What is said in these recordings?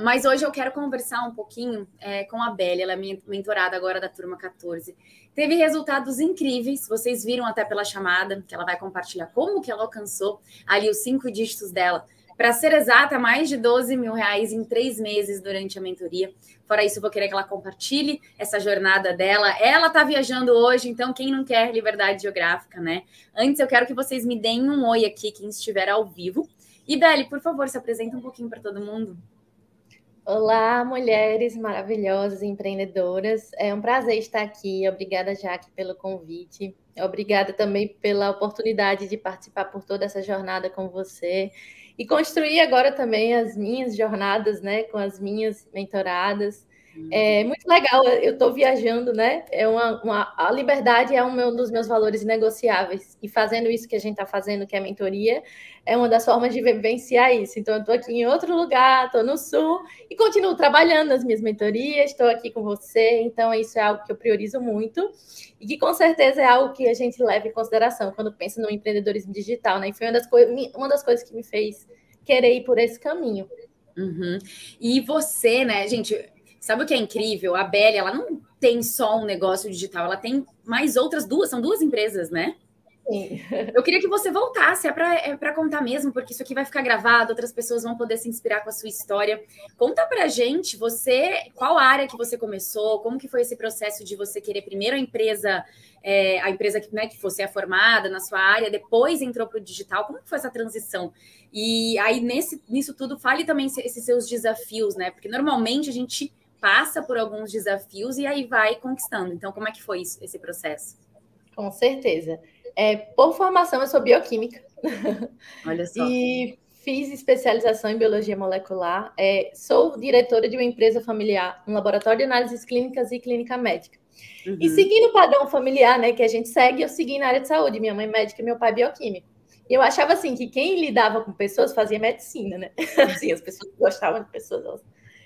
Mas hoje eu quero conversar um pouquinho é, com a Belle, ela é minha mentorada agora da turma 14. Teve resultados incríveis, vocês viram até pela chamada, que ela vai compartilhar como que ela alcançou ali os cinco dígitos dela. Para ser exata, mais de 12 mil reais em três meses durante a mentoria. Fora isso, eu vou querer que ela compartilhe essa jornada dela. Ela tá viajando hoje, então quem não quer liberdade geográfica, né? Antes, eu quero que vocês me deem um oi aqui, quem estiver ao vivo. E, Belle, por favor, se apresenta um pouquinho para todo mundo. Olá, mulheres maravilhosas, empreendedoras. É um prazer estar aqui. Obrigada, Jaque, pelo convite. Obrigada também pela oportunidade de participar por toda essa jornada com você e construir agora também as minhas jornadas, né, com as minhas mentoradas. É muito legal, eu estou viajando, né? É uma, uma, a liberdade é um dos meus valores negociáveis. E fazendo isso que a gente está fazendo, que é a mentoria, é uma das formas de vivenciar isso. Então, eu estou aqui em outro lugar, estou no sul e continuo trabalhando nas minhas mentorias, estou aqui com você. Então, isso é algo que eu priorizo muito e que com certeza é algo que a gente leva em consideração quando pensa no empreendedorismo digital, né? E foi uma das, uma das coisas que me fez querer ir por esse caminho. Uhum. E você, né, gente, Sabe o que é incrível? A Belle, ela não tem só um negócio digital, ela tem mais outras duas, são duas empresas, né? Sim. Eu queria que você voltasse, é para é contar mesmo, porque isso aqui vai ficar gravado, outras pessoas vão poder se inspirar com a sua história. Conta pra gente, você, qual área que você começou, como que foi esse processo de você querer primeiro a empresa, é, a empresa que, né, que você é formada na sua área, depois entrou para o digital, como que foi essa transição? E aí, nesse, nisso tudo, fale também esses seus desafios, né? Porque normalmente a gente passa por alguns desafios e aí vai conquistando. Então, como é que foi isso, esse processo? Com certeza. É, por formação, eu sou bioquímica. Olha só. e fiz especialização em biologia molecular. É, sou diretora de uma empresa familiar, um laboratório de análises clínicas e clínica médica. Uhum. E seguindo o padrão familiar, né, que a gente segue, eu segui na área de saúde. Minha mãe é médica e meu pai é bioquímico. E eu achava assim que quem lidava com pessoas fazia medicina, né? Assim, as pessoas gostavam de pessoas, elas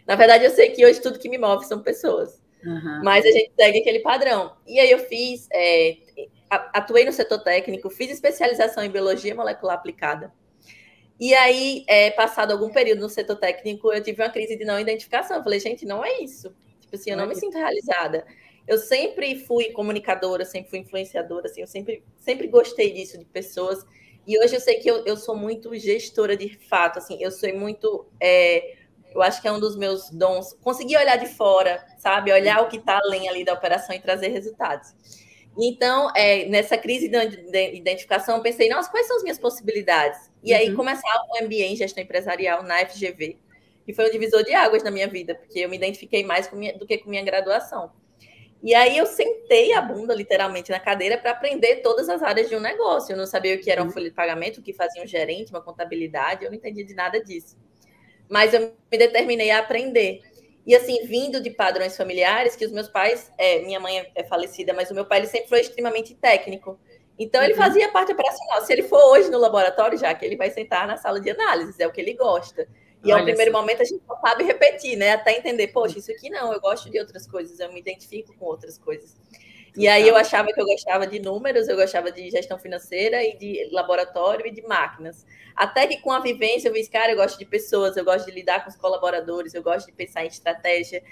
na verdade, eu sei que hoje tudo que me move são pessoas. Uhum. Mas a gente segue aquele padrão. E aí eu fiz, é, atuei no setor técnico, fiz especialização em biologia molecular aplicada. E aí, é, passado algum período no setor técnico, eu tive uma crise de não identificação. Eu falei, gente, não é isso. Tipo assim, eu não me sinto realizada. Eu sempre fui comunicadora, sempre fui influenciadora, assim, eu sempre, sempre gostei disso, de pessoas. E hoje eu sei que eu, eu sou muito gestora de fato, assim, eu sou muito. É, eu acho que é um dos meus dons. Conseguir olhar de fora, sabe? Olhar o que está além ali da operação e trazer resultados. Então, é, nessa crise de identificação, eu pensei, nossa, quais são as minhas possibilidades? E aí, uhum. começar o MBA em gestão empresarial na FGV, que foi um divisor de águas na minha vida, porque eu me identifiquei mais minha, do que com minha graduação. E aí, eu sentei a bunda, literalmente, na cadeira para aprender todas as áreas de um negócio. Eu não sabia o que era um uhum. folha de pagamento, o que fazia um gerente, uma contabilidade, eu não entendia de nada disso mas eu me determinei a aprender. E assim, vindo de padrões familiares, que os meus pais, é, minha mãe é falecida, mas o meu pai ele sempre foi extremamente técnico. Então ele uhum. fazia parte operacional. Se ele for hoje no laboratório, já que ele vai sentar na sala de análise, é o que ele gosta. E Olha ao primeiro momento a gente não sabe repetir, né? Até entender, poxa, isso aqui não, eu gosto de outras coisas, eu me identifico com outras coisas. E aí eu achava que eu gostava de números, eu gostava de gestão financeira e de laboratório e de máquinas. Até que com a vivência eu vi, cara, eu gosto de pessoas, eu gosto de lidar com os colaboradores, eu gosto de pensar em estratégia.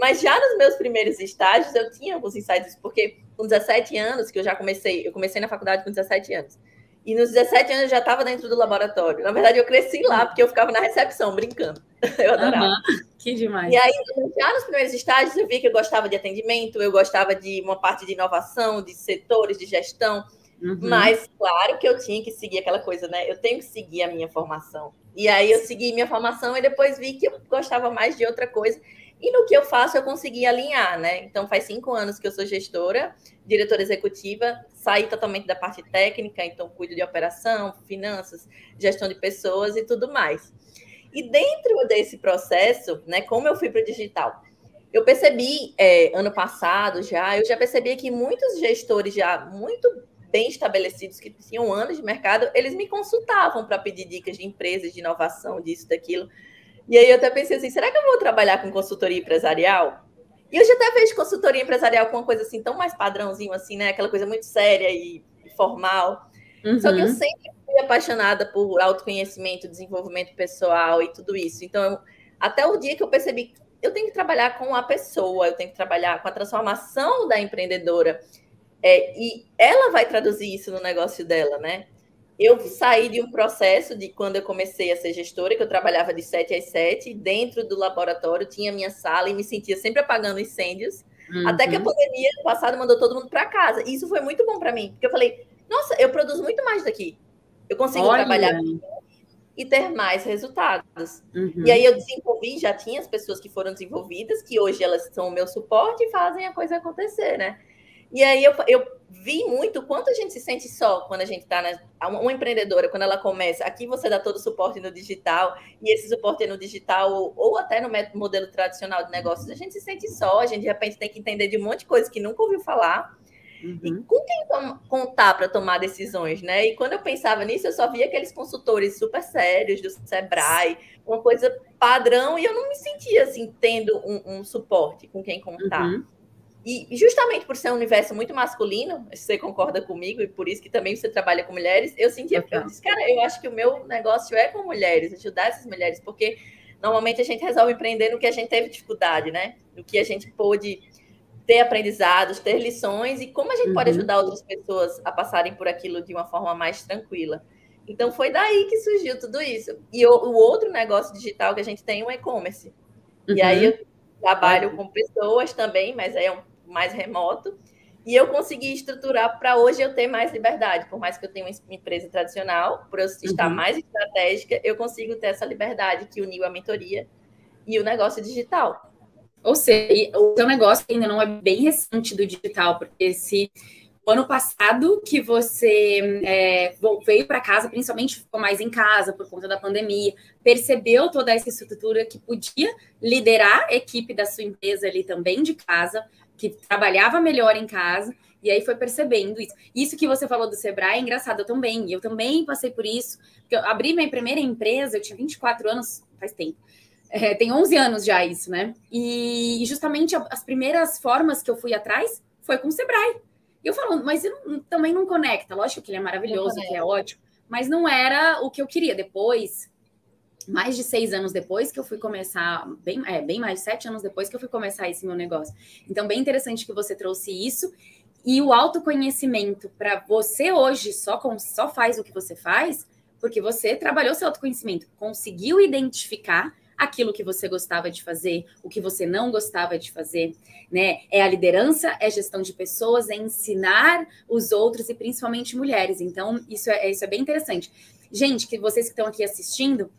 Mas já nos meus primeiros estágios eu tinha alguns insights, porque com 17 anos que eu já comecei, eu comecei na faculdade com 17 anos. E nos 17 anos eu já estava dentro do laboratório. Na verdade, eu cresci lá, porque eu ficava na recepção, brincando. Eu adorava. Uhum. Que demais. E aí, já nos primeiros estágios, eu vi que eu gostava de atendimento, eu gostava de uma parte de inovação, de setores, de gestão. Uhum. Mas, claro que eu tinha que seguir aquela coisa, né? Eu tenho que seguir a minha formação. E aí, eu segui minha formação e depois vi que eu gostava mais de outra coisa. E no que eu faço, eu consegui alinhar, né? Então, faz cinco anos que eu sou gestora, diretora executiva, saí totalmente da parte técnica, então cuido de operação, finanças, gestão de pessoas e tudo mais. E dentro desse processo, né, como eu fui para o digital? eu percebi é, ano passado já, eu já percebi que muitos gestores já muito bem estabelecidos, que tinham anos de mercado, eles me consultavam para pedir dicas de empresas, de inovação, disso, daquilo. E aí eu até pensei assim, será que eu vou trabalhar com consultoria empresarial? E eu já até vejo consultoria empresarial com uma coisa assim, tão mais padrãozinho assim, né? Aquela coisa muito séria e formal. Uhum. Só que eu uhum. sempre fui apaixonada por autoconhecimento, desenvolvimento pessoal e tudo isso. Então, eu, até o dia que eu percebi eu tenho que trabalhar com a pessoa, eu tenho que trabalhar com a transformação da empreendedora. É, e ela vai traduzir isso no negócio dela, né? Eu saí de um processo de quando eu comecei a ser gestora, que eu trabalhava de 7 às 7, dentro do laboratório, tinha minha sala e me sentia sempre apagando incêndios. Uhum. Até que a pandemia no passado mandou todo mundo para casa. E isso foi muito bom para mim, porque eu falei: nossa, eu produzo muito mais daqui. Eu consigo Olha. trabalhar e ter mais resultados. Uhum. E aí eu desenvolvi, já tinha as pessoas que foram desenvolvidas, que hoje elas são o meu suporte e fazem a coisa acontecer, né? E aí eu, eu vi muito quanto a gente se sente só quando a gente está uma empreendedora, quando ela começa. Aqui você dá todo o suporte no digital, e esse suporte é no digital, ou, ou até no modelo tradicional de negócios, a gente se sente só, a gente de repente tem que entender de um monte de coisa que nunca ouviu falar. Uhum. E com quem contar para tomar decisões, né? E quando eu pensava nisso, eu só via aqueles consultores super sérios do Sebrae, uma coisa padrão, e eu não me sentia assim, tendo um, um suporte com quem contar. Uhum. E justamente por ser um universo muito masculino, você concorda comigo, e por isso que também você trabalha com mulheres, eu sentia, eu disse, cara, eu acho que o meu negócio é com mulheres, ajudar essas mulheres, porque normalmente a gente resolve empreender no que a gente teve dificuldade, né? No que a gente pôde ter aprendizados, ter lições, e como a gente uhum. pode ajudar outras pessoas a passarem por aquilo de uma forma mais tranquila. Então foi daí que surgiu tudo isso. E o, o outro negócio digital que a gente tem é o e-commerce. Uhum. E aí uhum. eu trabalho com pessoas também, mas é um mais remoto. E eu consegui estruturar para hoje eu ter mais liberdade. Por mais que eu tenha uma empresa tradicional, por eu estar uhum. mais estratégica, eu consigo ter essa liberdade que uniu a mentoria e o negócio digital. Ou seja, o seu negócio ainda não é bem recente do digital, porque se o ano passado que você é, veio para casa, principalmente ficou mais em casa por conta da pandemia, percebeu toda essa estrutura que podia liderar a equipe da sua empresa ali também de casa, que trabalhava melhor em casa, e aí foi percebendo isso. Isso que você falou do Sebrae é engraçado, eu também. Eu também passei por isso. Porque eu abri minha primeira empresa, eu tinha 24 anos, faz tempo. É, tem 11 anos já isso, né? E justamente as primeiras formas que eu fui atrás foi com o Sebrae. E eu falando, mas não, também não conecta. Lógico que ele é maravilhoso, que é ótimo, mas não era o que eu queria. Depois, mais de seis anos depois que eu fui começar, bem, é, bem mais de sete anos depois que eu fui começar esse meu negócio. Então, bem interessante que você trouxe isso. E o autoconhecimento para você hoje só, com, só faz o que você faz, porque você trabalhou seu autoconhecimento, conseguiu identificar aquilo que você gostava de fazer, o que você não gostava de fazer, né? É a liderança, é gestão de pessoas, é ensinar os outros e principalmente mulheres. Então, isso é, isso é bem interessante. Gente, que vocês que estão aqui assistindo,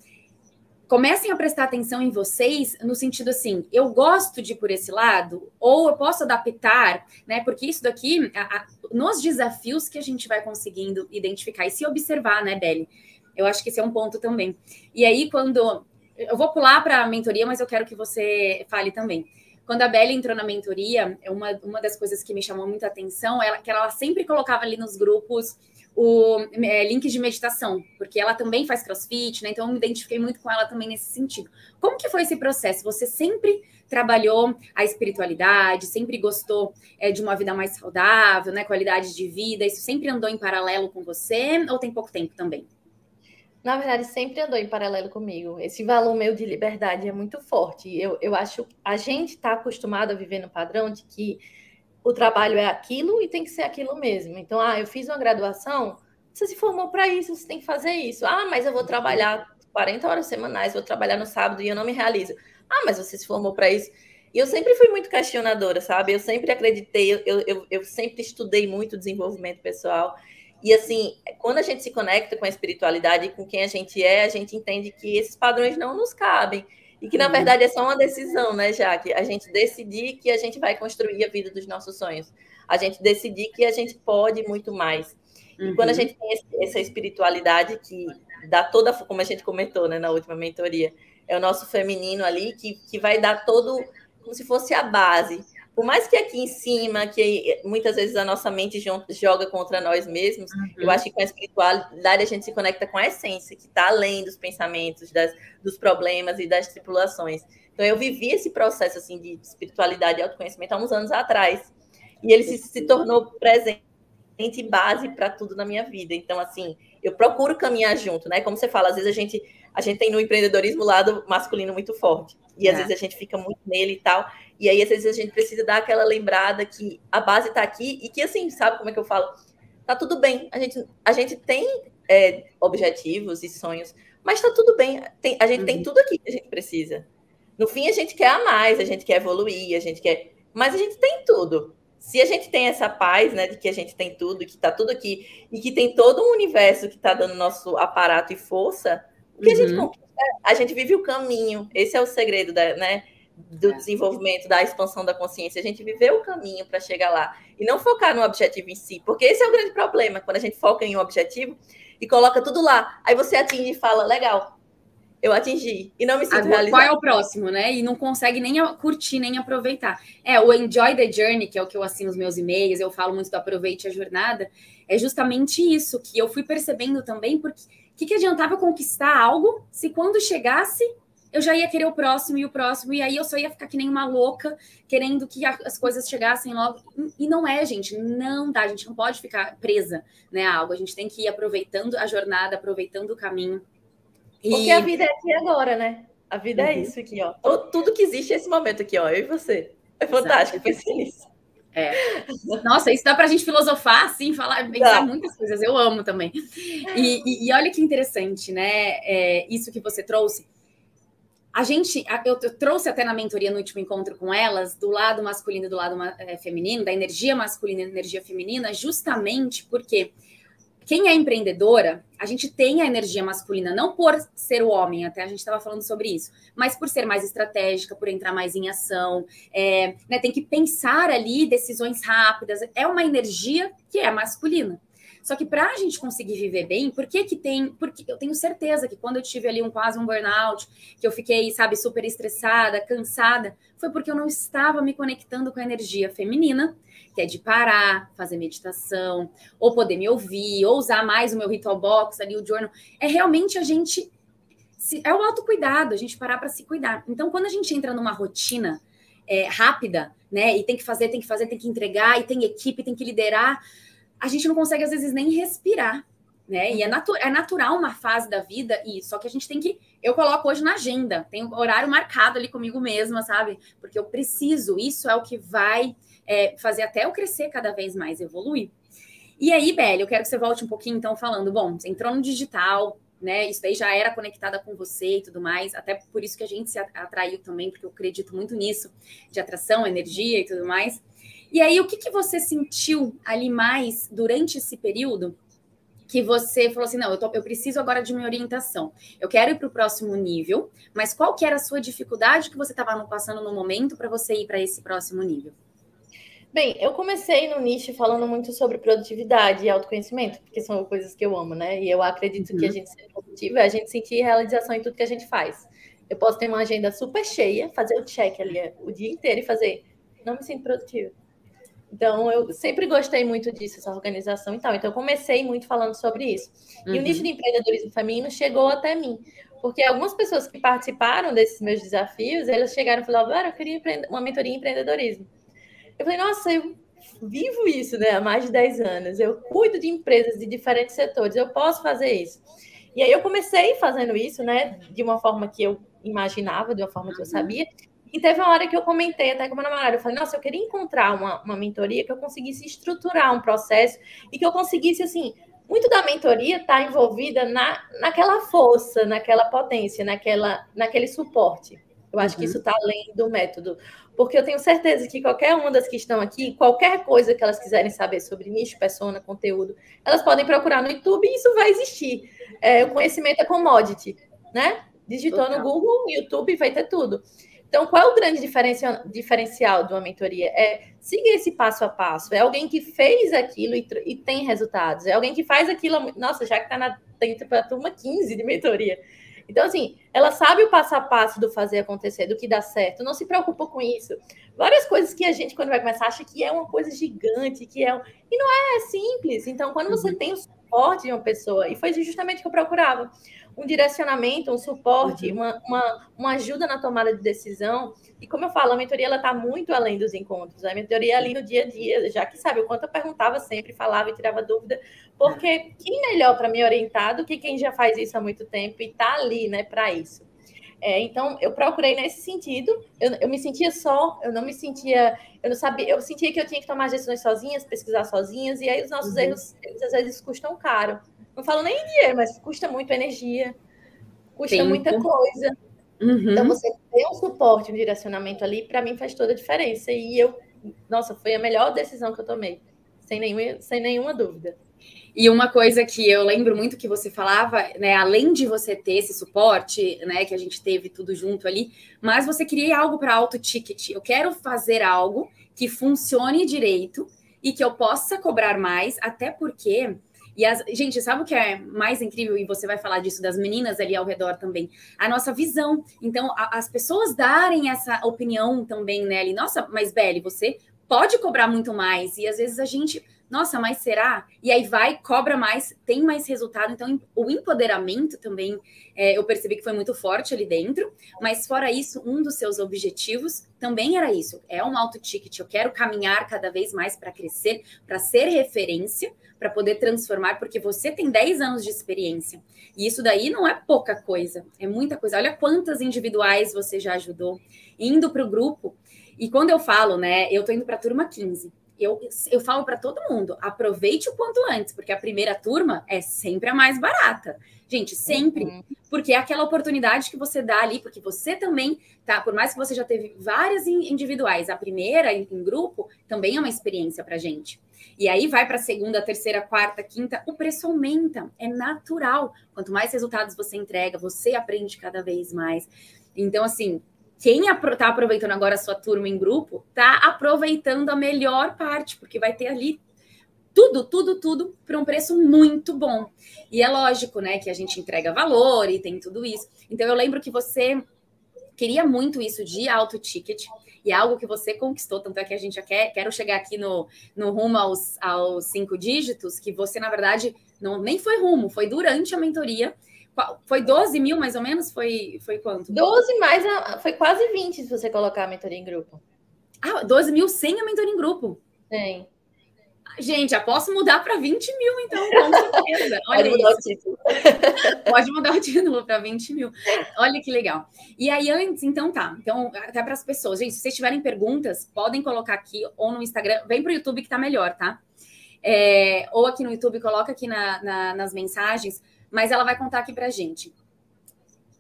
comecem a prestar atenção em vocês no sentido assim, eu gosto de ir por esse lado, ou eu posso adaptar, né? Porque isso daqui, a, a, nos desafios que a gente vai conseguindo identificar e se observar, né, Belle? Eu acho que esse é um ponto também. E aí, quando. Eu vou pular para a mentoria, mas eu quero que você fale também. Quando a Belle entrou na mentoria, uma, uma das coisas que me chamou muita atenção é que ela sempre colocava ali nos grupos o é, link de meditação, porque ela também faz crossfit, né? Então eu me identifiquei muito com ela também nesse sentido. Como que foi esse processo? Você sempre trabalhou a espiritualidade, sempre gostou é, de uma vida mais saudável, né? Qualidade de vida, isso sempre andou em paralelo com você ou tem pouco tempo também? Na verdade, sempre andou em paralelo comigo. Esse valor meu de liberdade é muito forte. Eu, eu acho a gente está acostumado a viver no padrão de que o trabalho é aquilo e tem que ser aquilo mesmo. Então, ah, eu fiz uma graduação, você se formou para isso, você tem que fazer isso. Ah, mas eu vou trabalhar 40 horas semanais, vou trabalhar no sábado e eu não me realizo. Ah, mas você se formou para isso. E eu sempre fui muito questionadora, sabe? Eu sempre acreditei, eu, eu, eu sempre estudei muito desenvolvimento pessoal. E assim, quando a gente se conecta com a espiritualidade e com quem a gente é, a gente entende que esses padrões não nos cabem. E que, na uhum. verdade, é só uma decisão, né, Jaque? A gente decidir que a gente vai construir a vida dos nossos sonhos. A gente decidir que a gente pode muito mais. E quando a uhum. gente tem essa espiritualidade que dá toda, como a gente comentou né, na última mentoria, é o nosso feminino ali que, que vai dar todo como se fosse a base. Por mais que aqui em cima, que muitas vezes a nossa mente joga contra nós mesmos, uhum. eu acho que com a espiritualidade a gente se conecta com a essência, que está além dos pensamentos, das, dos problemas e das tripulações. Então, eu vivi esse processo assim de espiritualidade e autoconhecimento há uns anos atrás. E ele se, se tornou presente e base para tudo na minha vida. Então, assim, eu procuro caminhar junto, né? Como você fala, às vezes a gente, a gente tem no empreendedorismo o lado masculino muito forte. E às é. vezes a gente fica muito nele e tal. E aí, às vezes, a gente precisa dar aquela lembrada que a base está aqui e que, assim, sabe como é que eu falo? Tá tudo bem. A gente, a gente tem é, objetivos e sonhos, mas tá tudo bem. Tem, a gente uhum. tem tudo aqui que a gente precisa. No fim, a gente quer a mais, a gente quer evoluir, a gente quer. Mas a gente tem tudo. Se a gente tem essa paz, né, de que a gente tem tudo, que tá tudo aqui, e que tem todo um universo que está dando nosso aparato e força, o que uhum. a gente uhum. conquista? A gente vive o caminho. Esse é o segredo da, né, do desenvolvimento, da expansão da consciência. A gente viver o caminho para chegar lá. E não focar no objetivo em si. Porque esse é o grande problema, quando a gente foca em um objetivo e coloca tudo lá. Aí você atinge e fala, legal, eu atingi e não me sinto Agora, realizada. Qual é o próximo, né? E não consegue nem curtir, nem aproveitar. É, o Enjoy the Journey, que é o que eu assino nos meus e-mails, eu falo muito do aproveite a jornada, é justamente isso que eu fui percebendo também, porque que, que adiantava conquistar algo se quando chegasse eu já ia querer o próximo e o próximo, e aí eu só ia ficar que nem uma louca, querendo que as coisas chegassem logo. E não é, gente, não dá, a gente não pode ficar presa né, a algo, a gente tem que ir aproveitando a jornada, aproveitando o caminho. Porque a vida é aqui agora, né? A vida é uhum. é isso aqui, ó. Tudo que existe é esse momento aqui, ó. Eu e você. É fantástico pensar nisso. É. Nossa, isso dá para a gente filosofar, assim, falar, pensar muitas coisas. Eu amo também. E, e, e olha que interessante, né? É, isso que você trouxe. A gente, eu, eu, trouxe até na mentoria no último encontro com elas, do lado masculino e do lado é, feminino, da energia masculina e energia feminina, justamente porque quem é empreendedora, a gente tem a energia masculina, não por ser o homem, até a gente estava falando sobre isso, mas por ser mais estratégica, por entrar mais em ação, é, né, tem que pensar ali decisões rápidas. É uma energia que é masculina. Só que para a gente conseguir viver bem, por que que tem? Porque eu tenho certeza que quando eu tive ali um quase um burnout, que eu fiquei, sabe, super estressada, cansada, foi porque eu não estava me conectando com a energia feminina que é de parar, fazer meditação, ou poder me ouvir, ou usar mais o meu ritual box ali, o journal. É realmente a gente. É o autocuidado, a gente parar para se cuidar. Então, quando a gente entra numa rotina é, rápida, né, e tem que fazer, tem que fazer, tem que entregar, e tem equipe, tem que liderar, a gente não consegue, às vezes, nem respirar. Né? E é, natu é natural uma fase da vida, e só que a gente tem que. Eu coloco hoje na agenda, tem um horário marcado ali comigo mesma, sabe? Porque eu preciso, isso é o que vai é, fazer até eu crescer cada vez mais, evoluir. E aí, Beli, eu quero que você volte um pouquinho, então, falando, bom, você entrou no digital, né? Isso daí já era conectada com você e tudo mais, até por isso que a gente se atraiu também, porque eu acredito muito nisso, de atração, energia e tudo mais. E aí, o que, que você sentiu ali mais durante esse período que você falou assim, não, eu, tô, eu preciso agora de minha orientação. Eu quero ir para o próximo nível, mas qual que era a sua dificuldade que você estava passando no momento para você ir para esse próximo nível? Bem, eu comecei no nicho falando muito sobre produtividade e autoconhecimento, porque são coisas que eu amo, né? E eu acredito uhum. que a gente ser produtivo é a gente sentir realização em tudo que a gente faz. Eu posso ter uma agenda super cheia, fazer o check ali o dia inteiro e fazer, não me sinto produtivo. Então, eu sempre gostei muito disso, essa organização e tal. Então, eu comecei muito falando sobre isso. Uhum. E o nicho de empreendedorismo feminino chegou até mim. Porque algumas pessoas que participaram desses meus desafios, elas chegaram e falaram, ah, eu queria uma mentoria em empreendedorismo. Eu falei, nossa, eu vivo isso né, há mais de 10 anos. Eu cuido de empresas de diferentes setores, eu posso fazer isso. E aí eu comecei fazendo isso, né, de uma forma que eu imaginava, de uma forma que eu uhum. sabia. E teve uma hora que eu comentei até com meu namorado, eu falei, nossa, eu queria encontrar uma, uma mentoria que eu conseguisse estruturar um processo e que eu conseguisse, assim, muito da mentoria está envolvida na, naquela força, naquela potência, naquela, naquele suporte. Eu acho uhum. que isso está além do método porque eu tenho certeza que qualquer uma das que estão aqui, qualquer coisa que elas quiserem saber sobre nicho, persona, conteúdo, elas podem procurar no YouTube e isso vai existir. É, o conhecimento é commodity, né? Digitou Total. no Google, YouTube, vai ter tudo. Então, qual é o grande diferencial de uma mentoria? É seguir esse passo a passo. É alguém que fez aquilo e, e tem resultados. É alguém que faz aquilo. Nossa, já que está dentro para a turma 15 de mentoria. Então, assim, ela sabe o passo a passo do fazer acontecer, do que dá certo, não se preocupa com isso. Várias coisas que a gente, quando vai começar, acha que é uma coisa gigante, que é. E não é, é simples. Então, quando você uhum. tem o suporte de uma pessoa, e foi justamente o que eu procurava um direcionamento, um suporte, uhum. uma, uma, uma, ajuda na tomada de decisão. E como eu falo, a mentoria ela está muito além dos encontros. A mentoria é ali no dia a dia, já que sabe o quanto eu perguntava sempre, falava e tirava dúvida, porque quem melhor para me orientar do que quem já faz isso há muito tempo e está ali, né, para isso. É, então, eu procurei nesse sentido. Eu, eu, me sentia só, eu não me sentia, eu não sabia, eu sentia que eu tinha que tomar decisões sozinhas, pesquisar sozinhas, e aí os nossos uhum. erros, eles, às vezes custam caro. Não falo nem em dinheiro, mas custa muito energia, custa Tempo. muita coisa. Uhum. Então, você ter um suporte, um direcionamento ali, para mim faz toda a diferença. E eu, nossa, foi a melhor decisão que eu tomei, sem nenhuma, sem nenhuma dúvida. E uma coisa que eu lembro muito que você falava, né, além de você ter esse suporte, né, que a gente teve tudo junto ali, mas você queria algo para alto ticket. Eu quero fazer algo que funcione direito e que eu possa cobrar mais, até porque e as, gente, sabe o que é mais incrível? E você vai falar disso das meninas ali ao redor também. A nossa visão. Então, a, as pessoas darem essa opinião também, né? Ali, nossa, mas Belle, você pode cobrar muito mais. E às vezes a gente, nossa, mas será? E aí vai, cobra mais, tem mais resultado. Então, o empoderamento também, é, eu percebi que foi muito forte ali dentro. Mas fora isso, um dos seus objetivos também era isso. É um alto ticket. Eu quero caminhar cada vez mais para crescer, para ser referência para poder transformar, porque você tem 10 anos de experiência. E isso daí não é pouca coisa, é muita coisa. Olha quantas individuais você já ajudou, indo para o grupo. E quando eu falo, né, eu tô indo para a turma 15. Eu, eu falo para todo mundo, aproveite o quanto antes, porque a primeira turma é sempre a mais barata. Gente, sempre. Uhum. Porque é aquela oportunidade que você dá ali, porque você também, tá? Por mais que você já teve várias individuais, a primeira em, em grupo também é uma experiência para gente. E aí vai para a segunda, terceira, quarta, quinta, o preço aumenta, é natural. Quanto mais resultados você entrega, você aprende cada vez mais. Então, assim, quem está aproveitando agora a sua turma em grupo, está aproveitando a melhor parte, porque vai ter ali tudo, tudo, tudo por um preço muito bom. E é lógico, né, que a gente entrega valor e tem tudo isso. Então eu lembro que você queria muito isso de alto ticket e é algo que você conquistou, tanto é que a gente já quer, quero chegar aqui no, no rumo aos, aos cinco dígitos, que você, na verdade, não nem foi rumo, foi durante a mentoria. Foi 12 mil, mais ou menos? Foi, foi quanto? 12 mais, foi quase 20 se você colocar a mentoria em grupo. Ah, 12 mil sem a mentoria em grupo? Tem. Gente, já posso mudar para 20 mil, então, com certeza. Olha Pode mudar isso. o título. Pode mudar o título para 20 mil. Olha que legal. E aí, antes, então tá. Então, até para as pessoas, gente, se vocês tiverem perguntas, podem colocar aqui ou no Instagram. Vem para o YouTube que tá melhor, tá? É, ou aqui no YouTube, coloca aqui na, na, nas mensagens, mas ela vai contar aqui pra gente.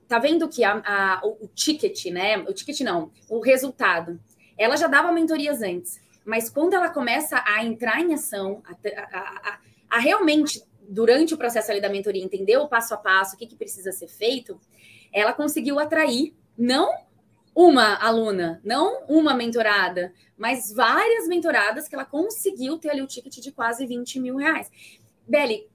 Tá vendo que a, a, o ticket, né? O ticket não, o resultado. Ela já dava mentorias antes mas quando ela começa a entrar em ação, a, a realmente, durante o processo ali da mentoria, entender o passo a passo, o que, que precisa ser feito, ela conseguiu atrair não uma aluna, não uma mentorada, mas várias mentoradas que ela conseguiu ter ali o ticket de quase 20 mil reais. Beli,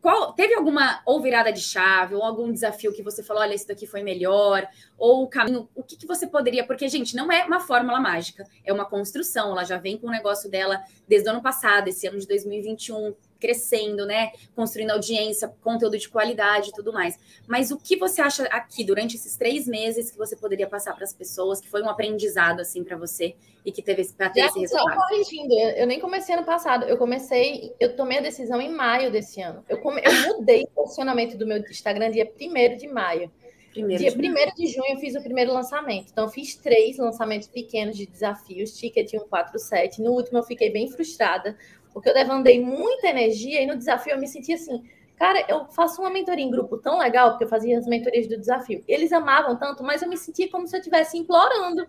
qual, teve alguma ou virada de chave, ou algum desafio que você falou, olha, isso daqui foi melhor, ou o caminho, o que, que você poderia, porque, gente, não é uma fórmula mágica, é uma construção, ela já vem com o negócio dela desde o ano passado, esse ano de 2021, crescendo, né? Construindo audiência, conteúdo de qualidade e tudo mais. Mas o que você acha aqui durante esses três meses que você poderia passar para as pessoas, que foi um aprendizado assim para você e que teve para ter Já esse resultado? Só corrigindo, eu nem comecei ano passado, eu comecei, eu tomei a decisão em maio desse ano. Eu, come, eu mudei o funcionamento do meu Instagram dia 1 de maio. Primeiro Dia de 1 de junho eu fiz o primeiro lançamento. Então, eu fiz três lançamentos pequenos de desafios, ticket 147. No último, eu fiquei bem frustrada, porque eu demandei muita energia e no desafio eu me senti assim, cara, eu faço uma mentoria em grupo tão legal, porque eu fazia as mentorias do desafio. Eles amavam tanto, mas eu me sentia como se eu estivesse implorando.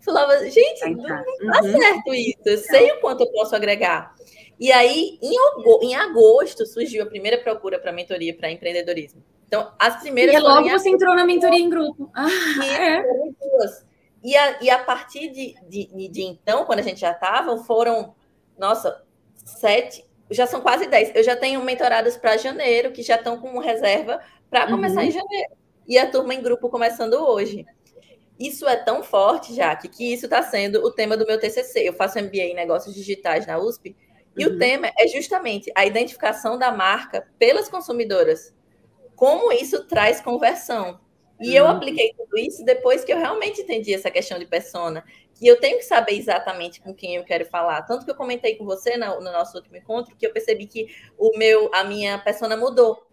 Falava, gente, não, não tá uhum. certo isso, eu sei o quanto eu posso agregar. E aí, em agosto, surgiu a primeira procura para mentoria para empreendedorismo. Então, as primeiras. E logo você entrou na mentoria em grupo. Ah, é. E a, e a partir de, de, de então, quando a gente já estava, foram, nossa, sete, já são quase dez. Eu já tenho mentoradas para janeiro, que já estão com reserva para começar uhum. em janeiro. e a turma em grupo começando hoje. Isso é tão forte, Jaque, que isso está sendo o tema do meu TCC. Eu faço MBA em Negócios Digitais na USP, e uhum. o tema é justamente a identificação da marca pelas consumidoras. Como isso traz conversão. E uhum. eu apliquei tudo isso depois que eu realmente entendi essa questão de persona. E eu tenho que saber exatamente com quem eu quero falar. Tanto que eu comentei com você no, no nosso último encontro que eu percebi que o meu, a minha persona mudou.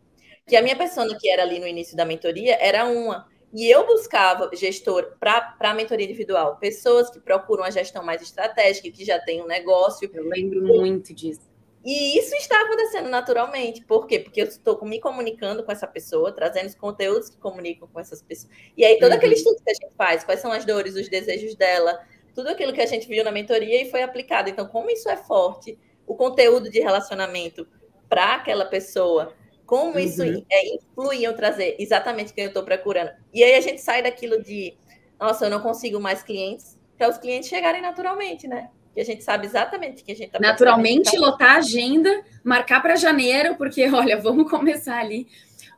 Que a minha persona que era ali no início da mentoria era uma. E eu buscava gestor para a mentoria individual, pessoas que procuram a gestão mais estratégica, que já tem um negócio. Eu lembro muito disso. E isso está acontecendo naturalmente. Por quê? Porque eu estou me comunicando com essa pessoa, trazendo os conteúdos que comunicam com essas pessoas. E aí, todo uhum. aquele estudo que a gente faz, quais são as dores, os desejos dela, tudo aquilo que a gente viu na mentoria e foi aplicado. Então, como isso é forte, o conteúdo de relacionamento para aquela pessoa como uhum. isso é, influi em eu trazer exatamente quem eu estou procurando. E aí a gente sai daquilo de, nossa, eu não consigo mais clientes, para os clientes chegarem naturalmente, né? Que a gente sabe exatamente que a gente está Naturalmente, lotar a agenda, marcar para janeiro, porque, olha, vamos começar ali.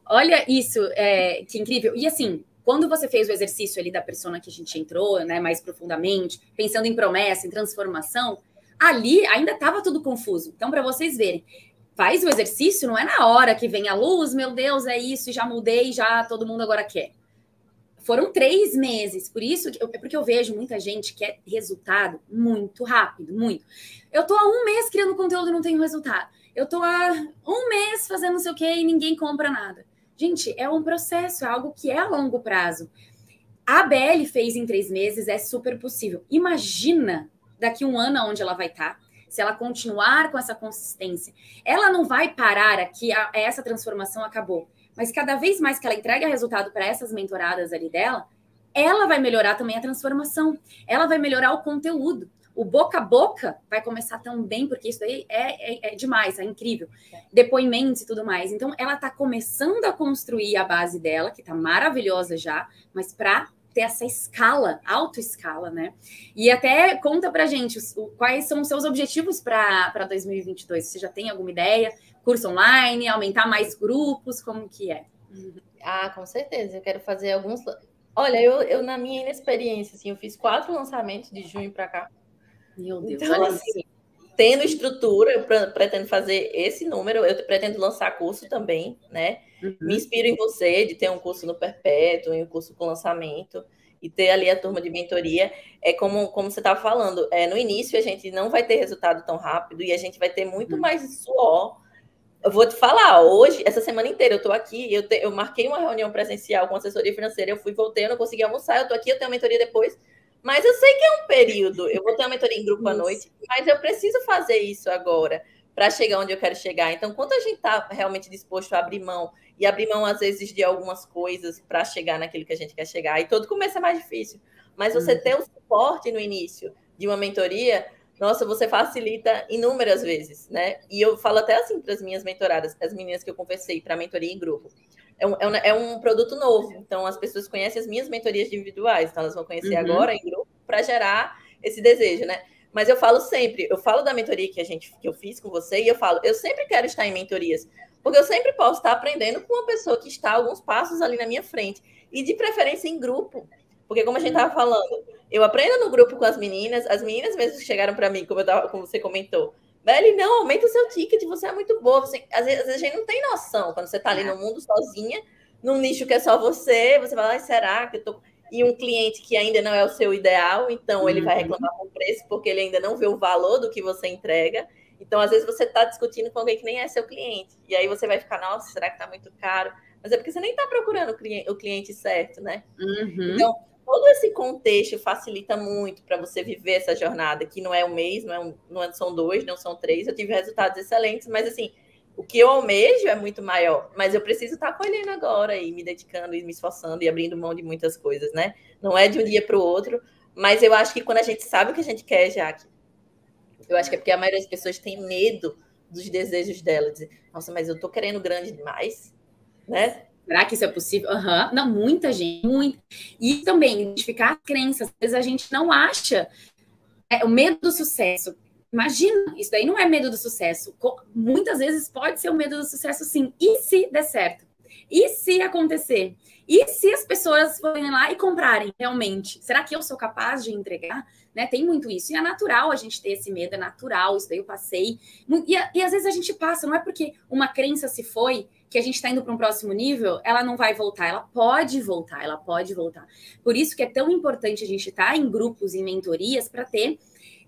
Olha isso, é, que incrível. E assim, quando você fez o exercício ali da persona que a gente entrou, né, mais profundamente, pensando em promessa, em transformação, ali ainda estava tudo confuso. Então, para vocês verem, faz o exercício, não é na hora que vem a luz, meu Deus, é isso, já mudei, já todo mundo agora quer. Foram três meses, por isso, é porque eu vejo muita gente que quer resultado muito rápido, muito. Eu tô há um mês criando conteúdo e não tenho resultado. Eu tô há um mês fazendo não sei o quê e ninguém compra nada. Gente, é um processo, é algo que é a longo prazo. A BL fez em três meses, é super possível. Imagina daqui um ano onde ela vai estar. Tá se ela continuar com essa consistência, ela não vai parar aqui, essa transformação acabou. Mas cada vez mais que ela entrega resultado para essas mentoradas ali dela, ela vai melhorar também a transformação, ela vai melhorar o conteúdo. O boca a boca vai começar também, porque isso aí é, é, é demais, é incrível. Depoimentos e tudo mais. Então, ela está começando a construir a base dela, que está maravilhosa já, mas para ter essa escala, autoescala, né? E até conta pra gente o, quais são os seus objetivos para 2022. Você já tem alguma ideia? Curso online, aumentar mais grupos, como que é? Ah, com certeza. Eu quero fazer alguns. Olha, eu, eu na minha inexperiência, assim, eu fiz quatro lançamentos de junho para cá. Meu Deus, então, assim, tendo estrutura, eu pretendo fazer esse número, eu pretendo lançar curso também, né? Uhum. Me inspiro em você de ter um curso no Perpétuo, um curso com lançamento e ter ali a turma de mentoria. É como, como você estava falando, é, no início a gente não vai ter resultado tão rápido e a gente vai ter muito uhum. mais suor. Eu vou te falar, hoje, essa semana inteira, eu estou aqui, eu, te, eu marquei uma reunião presencial com assessoria financeira, eu fui, voltei, eu não consegui almoçar, eu estou aqui, eu tenho a mentoria depois, mas eu sei que é um período, eu vou ter uma mentoria em grupo à noite, mas eu preciso fazer isso agora para chegar onde eu quero chegar. Então, quanto a gente está realmente disposto a abrir mão e abrir mão, às vezes, de algumas coisas para chegar naquilo que a gente quer chegar. E todo começo é mais difícil. Mas você uhum. ter o suporte no início de uma mentoria, nossa, você facilita inúmeras vezes, né? E eu falo até assim para as minhas mentoradas, as meninas que eu conversei para mentoria em grupo. É um, é, um, é um, produto novo, então as pessoas conhecem as minhas mentorias individuais, então elas vão conhecer uhum. agora em grupo para gerar esse desejo, né? Mas eu falo sempre, eu falo da mentoria que a gente que eu fiz com você e eu falo, eu sempre quero estar em mentorias, porque eu sempre posso estar aprendendo com uma pessoa que está alguns passos ali na minha frente e de preferência em grupo. Porque como a gente estava falando, eu aprendo no grupo com as meninas, as meninas mesmo chegaram para mim, como, eu tava, como você comentou, Velho, não, aumenta o seu ticket, você é muito boa. Você, às, vezes, às vezes a gente não tem noção quando você está ali no mundo sozinha, num nicho que é só você, você vai lá, será que eu tô e um cliente que ainda não é o seu ideal, então ele vai uhum. reclamar com o preço porque ele ainda não vê o valor do que você entrega. Então, às vezes, você está discutindo com alguém que nem é seu cliente. E aí você vai ficar, nossa, será que está muito caro? Mas é porque você nem está procurando o cliente, o cliente, certo, né? Uhum. Então, todo esse contexto facilita muito para você viver essa jornada, que não é um mês, não, é um, não é, são dois, não são três. Eu tive resultados excelentes, mas assim, o que eu almejo é muito maior, mas eu preciso estar colhendo agora e me dedicando e me esforçando e abrindo mão de muitas coisas, né? Não é de um dia para o outro, mas eu acho que quando a gente sabe o que a gente quer, Jaque, eu acho que é porque a maioria das pessoas tem medo dos desejos dela, dizer, nossa, mas eu tô querendo grande demais, né? Será que isso é possível? Uhum. Não, muita gente. E também identificar as crenças. Às vezes a gente não acha é, o medo do sucesso. Imagina, isso daí não é medo do sucesso. Muitas vezes pode ser o medo do sucesso, sim. E se der certo? E se acontecer? E se as pessoas forem lá e comprarem realmente? Será que eu sou capaz de entregar? Né? Tem muito isso. E é natural a gente ter esse medo, é natural, isso daí eu passei. E, e às vezes a gente passa, não é porque uma crença se foi que a gente está indo para um próximo nível, ela não vai voltar, ela pode voltar, ela pode voltar. Por isso que é tão importante a gente estar tá em grupos, em mentorias, para ter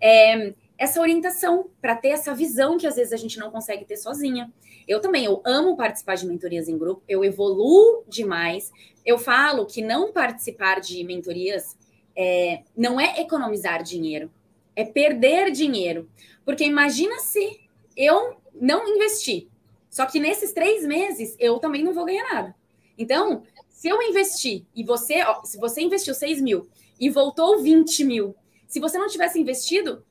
é, essa orientação, para ter essa visão que às vezes a gente não consegue ter sozinha. Eu também, eu amo participar de mentorias em grupo, eu evoluo demais. Eu falo que não participar de mentorias é, não é economizar dinheiro, é perder dinheiro. Porque imagina se eu não investir, só que nesses três meses eu também não vou ganhar nada. Então, se eu investir e você, ó, se você investiu 6 mil e voltou 20 mil, se você não tivesse investido,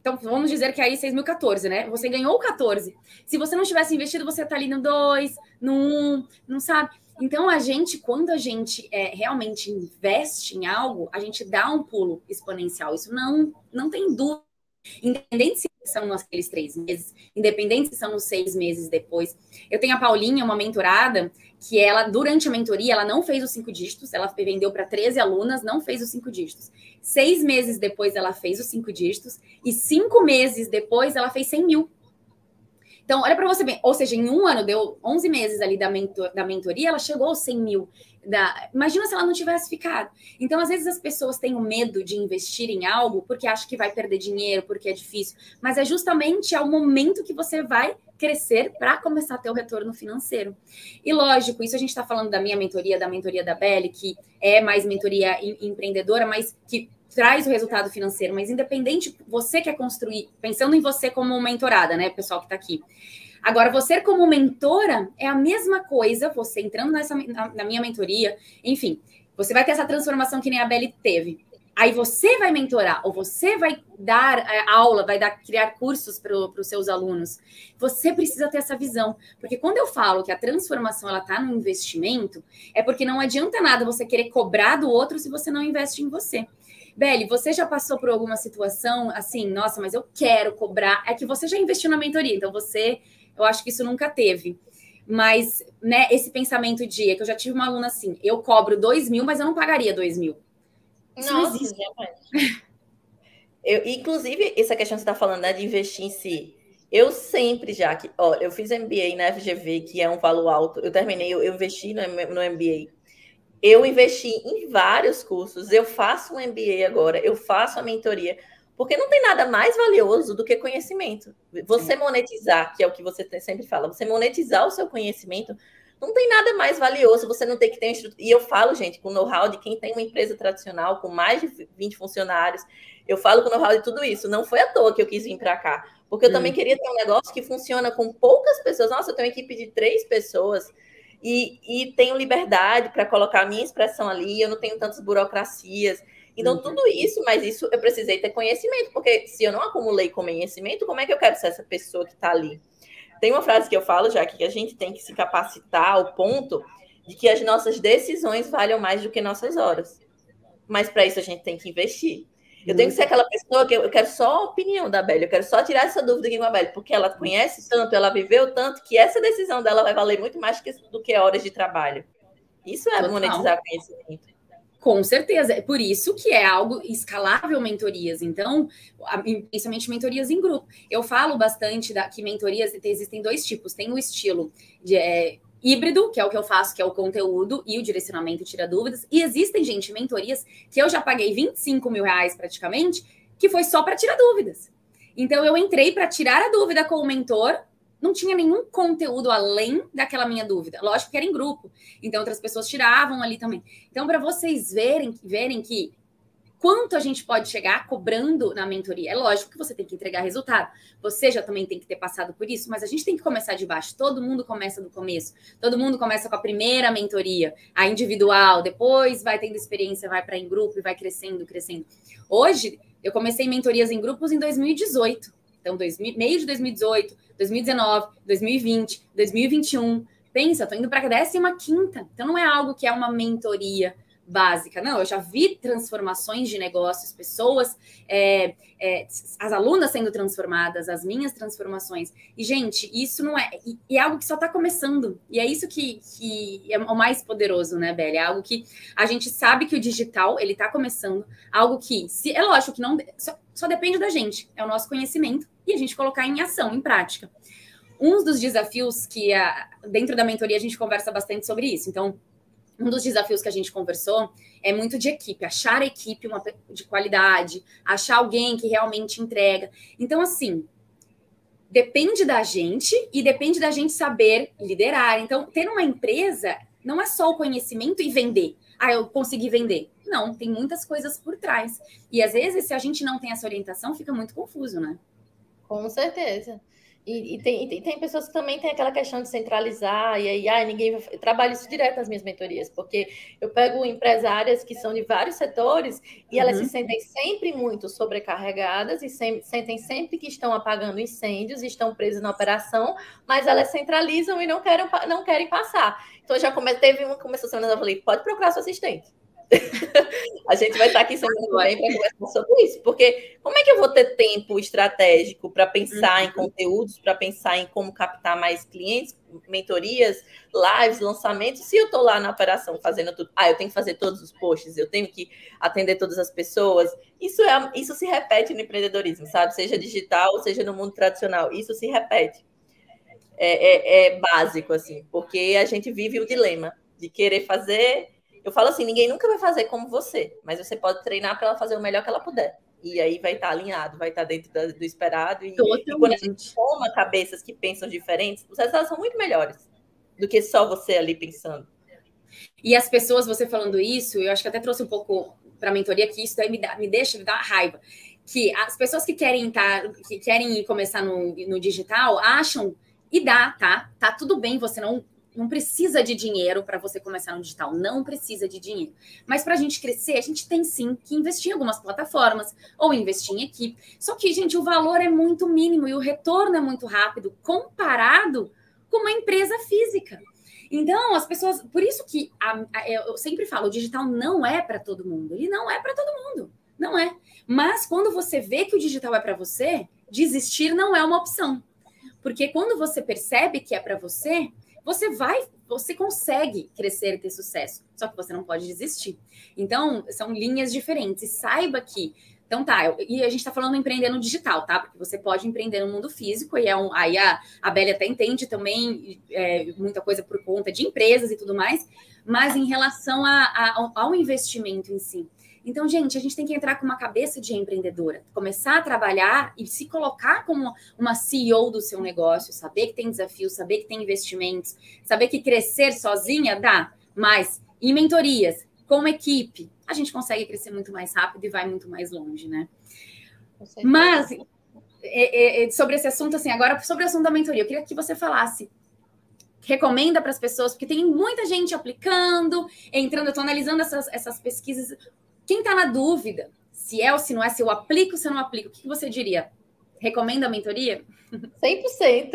então vamos dizer que aí 6.014, né? Você ganhou 14. Se você não tivesse investido, você tá ali no 2, no 1, um, não sabe? Então, a gente, quando a gente é, realmente investe em algo, a gente dá um pulo exponencial. Isso não, não tem dúvida. Independente se são aqueles três meses, independente se são os seis meses depois. Eu tenho a Paulinha, uma mentorada, que ela, durante a mentoria, ela não fez os cinco dígitos, ela vendeu para 13 alunas, não fez os cinco dígitos. Seis meses depois, ela fez os cinco dígitos, e cinco meses depois, ela fez 100 mil. Então, olha para você ver, ou seja, em um ano, deu 11 meses ali da, mentor, da mentoria, ela chegou aos 100 mil. Da... Imagina se ela não tivesse ficado. Então, às vezes, as pessoas têm o medo de investir em algo porque acham que vai perder dinheiro, porque é difícil. Mas é justamente ao momento que você vai crescer para começar a ter o retorno financeiro. E lógico, isso a gente está falando da minha mentoria, da mentoria da Belly, que é mais mentoria empreendedora, mas que traz o resultado financeiro, mas independente, você quer construir, pensando em você como mentorada, né, pessoal que está aqui. Agora, você como mentora é a mesma coisa, você entrando nessa, na, na minha mentoria, enfim, você vai ter essa transformação que nem a Beli teve. Aí você vai mentorar, ou você vai dar é, aula, vai dar, criar cursos para os seus alunos. Você precisa ter essa visão. Porque quando eu falo que a transformação ela está no investimento, é porque não adianta nada você querer cobrar do outro se você não investe em você. Beli, você já passou por alguma situação assim, nossa, mas eu quero cobrar. É que você já investiu na mentoria, então você, eu acho que isso nunca teve. Mas, né, esse pensamento de é que eu já tive uma aluna assim, eu cobro dois mil, mas eu não pagaria dois mil. Isso nossa, não existe. Eu, inclusive, essa questão que você está falando, né, de investir em si. Eu sempre, já que, ó, eu fiz MBA na FGV, que é um valor alto. Eu terminei, eu, eu investi no, no MBA eu investi em vários cursos, eu faço um MBA agora, eu faço a mentoria, porque não tem nada mais valioso do que conhecimento. Você monetizar, que é o que você sempre fala, você monetizar o seu conhecimento, não tem nada mais valioso, você não tem que ter. E eu falo, gente, com know-how de quem tem uma empresa tradicional com mais de 20 funcionários, eu falo com know-how de tudo isso. Não foi à toa que eu quis vir para cá, porque eu hum. também queria ter um negócio que funciona com poucas pessoas. Nossa, eu tenho uma equipe de três pessoas e, e tenho liberdade para colocar a minha expressão ali, eu não tenho tantas burocracias. Então, uhum. tudo isso, mas isso eu precisei ter conhecimento, porque se eu não acumulei conhecimento, como é que eu quero ser essa pessoa que está ali? Tem uma frase que eu falo já que a gente tem que se capacitar ao ponto de que as nossas decisões valham mais do que nossas horas. Mas para isso a gente tem que investir. Eu tenho que ser aquela pessoa que eu, quero só a opinião da Belle, eu quero só tirar essa dúvida aqui com a Belle, porque ela conhece tanto, ela viveu tanto, que essa decisão dela vai valer muito mais do que horas de trabalho. Isso é Total. monetizar conhecimento. Com certeza, é por isso que é algo escalável mentorias. Então, principalmente mentorias em grupo. Eu falo bastante da, que mentorias existem dois tipos. Tem o estilo de é, híbrido, que é o que eu faço, que é o conteúdo e o direcionamento tira dúvidas. E existem, gente, mentorias que eu já paguei 25 mil reais praticamente, que foi só para tirar dúvidas. Então eu entrei para tirar a dúvida com o mentor, não tinha nenhum conteúdo além daquela minha dúvida. Lógico que era em grupo, então outras pessoas tiravam ali também. Então, para vocês verem, verem que quanto a gente pode chegar cobrando na mentoria. É lógico que você tem que entregar resultado. Você já também tem que ter passado por isso, mas a gente tem que começar de baixo. Todo mundo começa do começo. Todo mundo começa com a primeira mentoria, a individual, depois vai tendo experiência, vai para em grupo e vai crescendo, crescendo. Hoje, eu comecei mentorias em grupos em 2018. Então, dois, meio de 2018, 2019, 2020, 2021. Pensa, estou indo para a 15 quinta. Então, não é algo que é uma mentoria básica. Não, eu já vi transformações de negócios, pessoas, é, é, as alunas sendo transformadas, as minhas transformações. E, gente, isso não é. E, é algo que só está começando. E é isso que, que, é o mais poderoso, né, Beli? É algo que a gente sabe que o digital ele está começando. Algo que, se é lógico que não só, só depende da gente, é o nosso conhecimento e a gente colocar em ação, em prática. Um dos desafios que dentro da mentoria a gente conversa bastante sobre isso. Então, um dos desafios que a gente conversou é muito de equipe, achar a equipe uma, de qualidade, achar alguém que realmente entrega. Então, assim, depende da gente e depende da gente saber liderar. Então, ter uma empresa não é só o conhecimento e vender. Ah, eu consegui vender. Não, tem muitas coisas por trás. E às vezes, se a gente não tem essa orientação, fica muito confuso, né? Com certeza. E, e, tem, e, tem, pessoas que também têm aquela questão de centralizar, e aí, ah, ninguém vai... Eu trabalho isso direto nas minhas mentorias, porque eu pego empresárias que são de vários setores e elas se uhum. sentem sempre muito sobrecarregadas e sem, sentem sempre que estão apagando incêndios, estão presas na operação, mas elas centralizam e não querem, não querem passar. Então, já come, teve uma começou a semana, eu falei, pode procurar seu assistente a gente vai estar aqui semana que vem para conversar sobre isso, porque como é que eu vou ter tempo estratégico para pensar uhum. em conteúdos, para pensar em como captar mais clientes, mentorias, lives, lançamentos, se eu estou lá na operação fazendo tudo, ah, eu tenho que fazer todos os posts, eu tenho que atender todas as pessoas, isso, é, isso se repete no empreendedorismo, sabe? Seja digital, seja no mundo tradicional, isso se repete. É, é, é básico, assim, porque a gente vive o dilema de querer fazer eu falo assim, ninguém nunca vai fazer como você, mas você pode treinar para ela fazer o melhor que ela puder. E aí vai estar tá alinhado, vai estar tá dentro do esperado. E, e, quando a gente toma cabeças que pensam diferentes, os resultados são muito melhores do que só você ali pensando. E as pessoas, você falando isso, eu acho que até trouxe um pouco para a mentoria que isso daí me, dá, me deixa, me dá raiva. Que as pessoas que querem estar, tá, que querem começar no, no digital acham, e dá, tá? Tá tudo bem você não não precisa de dinheiro para você começar no digital, não precisa de dinheiro. Mas para a gente crescer, a gente tem sim que investir em algumas plataformas ou investir em equipe. Só que, gente, o valor é muito mínimo e o retorno é muito rápido comparado com uma empresa física. Então, as pessoas. Por isso que a, a, eu sempre falo: o digital não é para todo mundo. Ele não é para todo mundo. Não é. Mas quando você vê que o digital é para você, desistir não é uma opção. Porque quando você percebe que é para você, você vai, você consegue crescer e ter sucesso, só que você não pode desistir. Então, são linhas diferentes. E saiba que então tá, eu, e a gente tá falando empreender no digital, tá? Porque você pode empreender no mundo físico, e é um, aí a, a até entende também é, muita coisa por conta de empresas e tudo mais, mas em relação a, a, ao investimento em si. Então, gente, a gente tem que entrar com uma cabeça de empreendedora, começar a trabalhar e se colocar como uma CEO do seu negócio, saber que tem desafios, saber que tem investimentos, saber que crescer sozinha dá, mas em mentorias, como equipe, a gente consegue crescer muito mais rápido e vai muito mais longe, né? Mas é, é, é, sobre esse assunto, assim, agora sobre o assunto da mentoria, eu queria que você falasse recomenda para as pessoas, porque tem muita gente aplicando, entrando, eu estou analisando essas, essas pesquisas. Quem está na dúvida se é ou se não é, se eu aplico ou se eu não aplico, o que você diria? Recomenda a mentoria? 100%.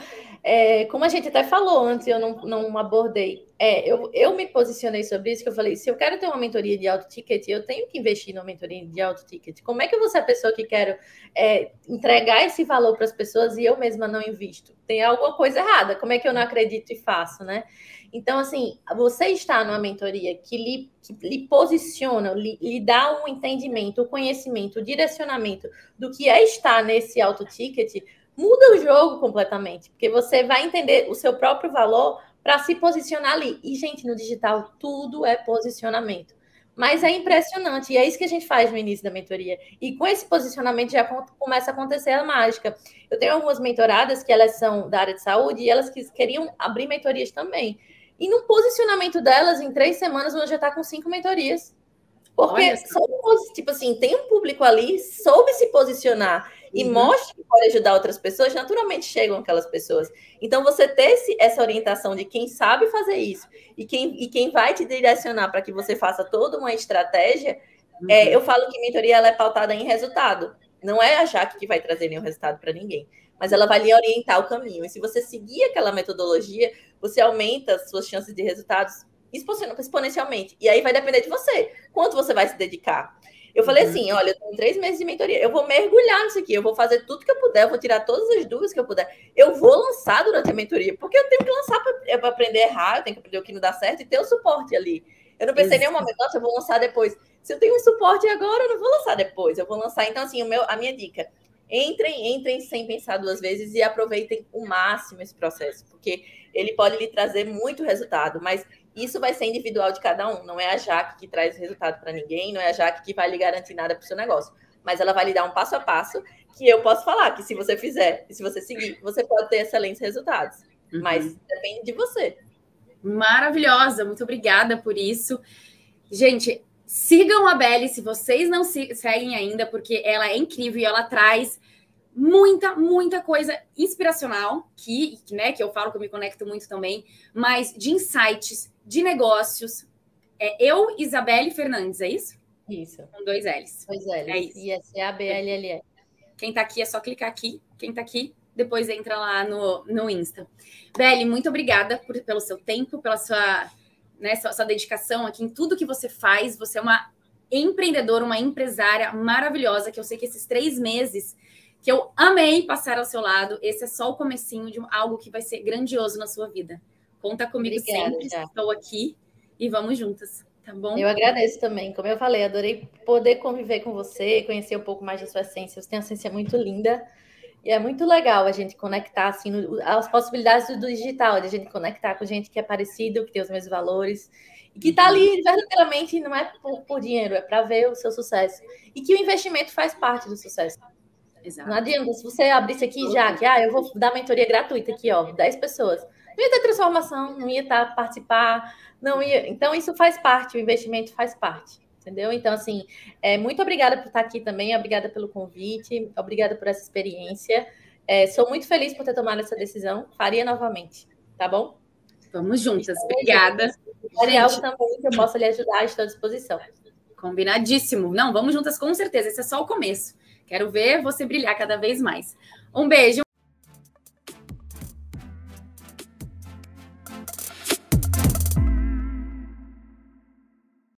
É, como a gente até falou antes, eu não, não abordei. É, eu, eu me posicionei sobre isso, que eu falei, se eu quero ter uma mentoria de alto ticket, eu tenho que investir numa mentoria de alto ticket. Como é que eu vou ser a pessoa que quero é, entregar esse valor para as pessoas e eu mesma não invisto? Tem alguma coisa errada. Como é que eu não acredito e faço, né? Então, assim, você está numa mentoria que lhe, que lhe posiciona, lhe, lhe dá um entendimento, o um conhecimento, o um direcionamento do que é estar nesse alto ticket, muda o jogo completamente, porque você vai entender o seu próprio valor para se posicionar ali. E, gente, no digital, tudo é posicionamento. Mas é impressionante, e é isso que a gente faz no início da mentoria. E com esse posicionamento já começa a acontecer a mágica. Eu tenho algumas mentoradas que elas são da área de saúde e elas queriam abrir mentorias também. E no posicionamento delas, em três semanas, ela já está com cinco mentorias. Porque, soube, tipo assim, tem um público ali, soube se posicionar e uhum. mostra que pode ajudar outras pessoas, naturalmente chegam aquelas pessoas. Então, você ter esse, essa orientação de quem sabe fazer isso e quem, e quem vai te direcionar para que você faça toda uma estratégia, é, uhum. é, eu falo que mentoria ela é pautada em resultado. Não é a Jaque que vai trazer nenhum resultado para ninguém, mas ela vai lhe orientar o caminho. E se você seguir aquela metodologia, você aumenta as suas chances de resultados exponencialmente. E aí vai depender de você. Quanto você vai se dedicar? Eu falei uhum. assim: olha, eu tenho três meses de mentoria, eu vou mergulhar nisso aqui, eu vou fazer tudo que eu puder, eu vou tirar todas as dúvidas que eu puder. Eu vou lançar durante a mentoria, porque eu tenho que lançar para é aprender a errar, eu tenho que aprender o que não dá certo e ter o suporte ali. Eu não pensei em nenhum momento, nossa, eu vou lançar depois. Se eu tenho um suporte agora, eu não vou lançar depois, eu vou lançar. Então, assim, o meu, a minha dica: entrem, entrem sem pensar duas vezes e aproveitem o máximo esse processo, porque ele pode lhe trazer muito resultado, mas isso vai ser individual de cada um. Não é a Jaque que traz resultado para ninguém, não é a Jaque que vai lhe garantir nada para o seu negócio. Mas ela vai lhe dar um passo a passo que eu posso falar que se você fizer e se você seguir, você pode ter excelentes resultados. Uhum. Mas depende de você. Maravilhosa, muito obrigada por isso. Gente, sigam a Belle se vocês não seguem ainda, porque ela é incrível e ela traz muita, muita coisa inspiracional que, né, que eu falo que eu me conecto muito também, mas de insights, de negócios. É eu, Isabelle Fernandes, é isso? Isso. Com dois L's. Dois L's. É isso. E essa é a B-L-L-E. Quem tá aqui é só clicar aqui. Quem tá aqui, depois entra lá no, no Insta. Belle, muito obrigada por, pelo seu tempo, pela sua, né, sua, sua dedicação aqui em tudo que você faz. Você é uma empreendedora, uma empresária maravilhosa, que eu sei que esses três meses que eu amei passar ao seu lado. Esse é só o comecinho de algo que vai ser grandioso na sua vida. Conta comigo Obrigada, sempre, já. estou aqui e vamos juntas, tá bom? Eu agradeço também, como eu falei, adorei poder conviver com você, conhecer um pouco mais da sua essência. Você tem uma essência muito linda. E é muito legal a gente conectar assim as possibilidades do digital, de a gente conectar com gente que é parecido, que tem os mesmos valores e que está ali verdadeiramente não é por, por dinheiro, é para ver o seu sucesso e que o investimento faz parte do sucesso. Exato. Não adianta, se você abrisse aqui já, que ah, eu vou dar mentoria gratuita aqui, ó, 10 pessoas. Não ia ter transformação, não ia estar participar, não ia. Então, isso faz parte, o investimento faz parte. Entendeu? Então, assim, é, muito obrigada por estar aqui também, obrigada pelo convite, obrigada por essa experiência. É, sou muito feliz por ter tomado essa decisão, faria novamente, tá bom? Vamos juntas, obrigada. Se algo também que eu possa lhe ajudar, estou à disposição. Combinadíssimo. Não, vamos juntas com certeza, esse é só o começo. Quero ver você brilhar cada vez mais. Um beijo.